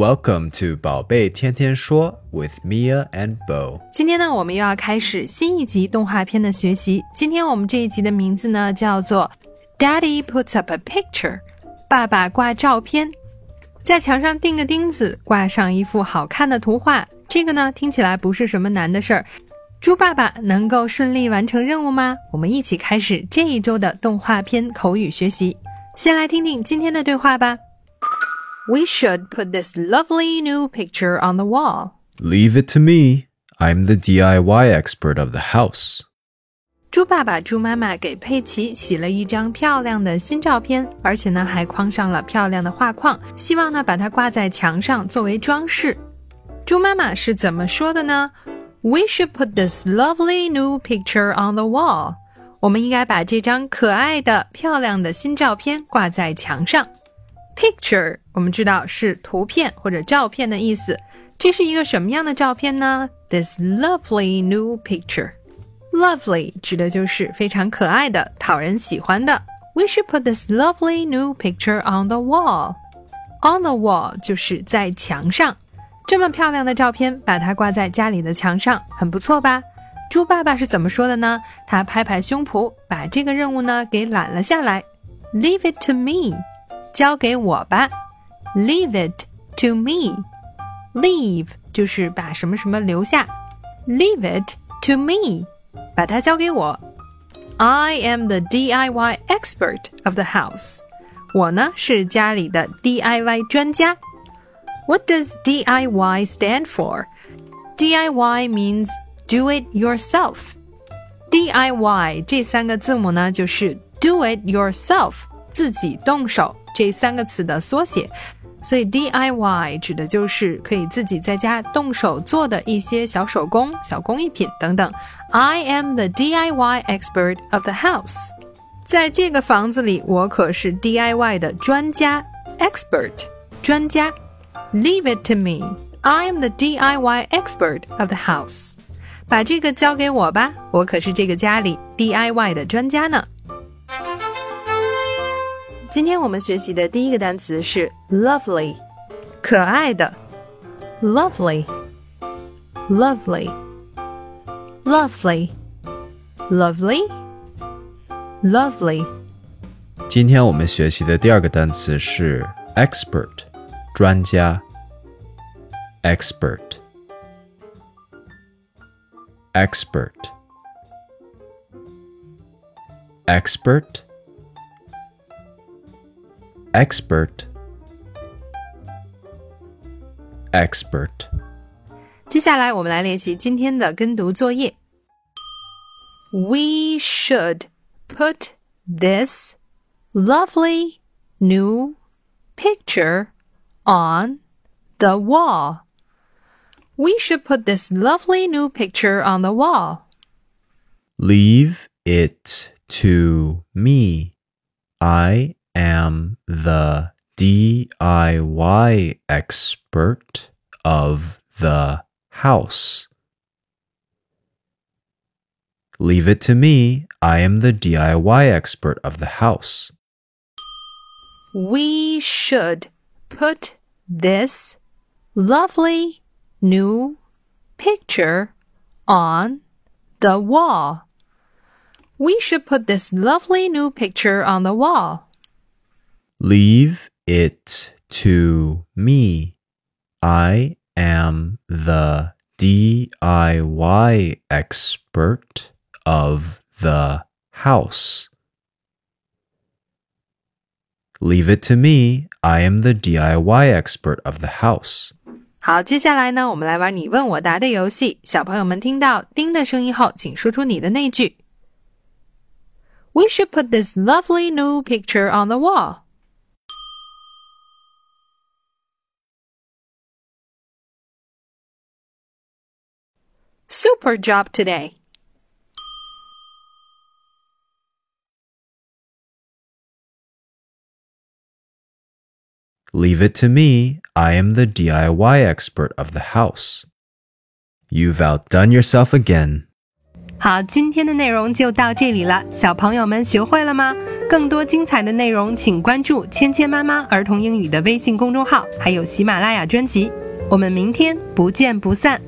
Welcome to 宝贝天天说 with Mia and Bo。今天呢，我们又要开始新一集动画片的学习。今天我们这一集的名字呢，叫做 Daddy puts up a picture，爸爸挂照片，在墙上钉个钉子，挂上一幅好看的图画。这个呢，听起来不是什么难的事儿。猪爸爸能够顺利完成任务吗？我们一起开始这一周的动画片口语学习。先来听听今天的对话吧。We should put this lovely new picture on the wall. Leave it to me. I'm the DIY expert of the house. 猪爸爸、猪妈妈给佩奇洗了一张漂亮的新照片，而且呢还框上了漂亮的画框，希望呢把它挂在墙上作为装饰。猪妈妈是怎么说的呢？We should put this lovely new picture on the wall. 我们应该把这张可爱的、漂亮的新照片挂在墙上。 Picture 我们知道是图片或者照片的意思，这是一个什么样的照片呢？This lovely new picture. Lovely 指的就是非常可爱的、讨人喜欢的。We should put this lovely new picture on the wall. On the wall 就是在墙上，这么漂亮的照片，把它挂在家里的墙上，很不错吧？猪爸爸是怎么说的呢？他拍拍胸脯，把这个任务呢给揽了下来。Leave it to me，交给我吧。Leave it to me。Leave 就是把什么什么留下。Leave it to me。把它交给我。I am the DIY expert of the house。我呢是家里的 DIY 专家。What does DIY stand for? DIY means do it yourself. DIY 这三个字母呢就是 do it yourself，自己动手 这三个词的缩写。所以 DIY 指的就是可以自己在家动手做的一些小手工、小工艺品等等。I am the DIY expert of the house。在这个房子里，我可是 DIY 的专家，expert 专家。Leave it to me. I am the DIY expert of the house. 把这个交给我吧，我可是这个家里 DIY 的专家呢。今天我们学习的第一个单词是 lovely，可爱的，lovely，lovely，lovely，lovely。今天我们学习的第二个单词是 expert，专家。expert。 expert。expert。expert expert 接下来我们来练习今天的跟读作业。We should put this lovely new picture on the wall. We should put this lovely new picture on the wall. Leave it to me. I am the DIY expert of the house. Leave it to me. I am the DIY expert of the house. We should put this lovely new picture on the wall. We should put this lovely new picture on the wall. Leave it to me. I am the DIY expert of the house. Leave it to me. I am the DIY expert of the house. 好，接下来呢，我们来玩你问我答的游戏。小朋友们听到“叮”的声音后，请说出你的那句。We should put this lovely new picture on the wall. super job today. Leave it to me. I am the DIY expert of the house. You've outdone yourself again. 好，今天的内容就到这里了。小朋友们学会了吗？更多精彩的内容，请关注“芊芊妈妈儿童英语”的微信公众号，还有喜马拉雅专辑。我们明天不见不散。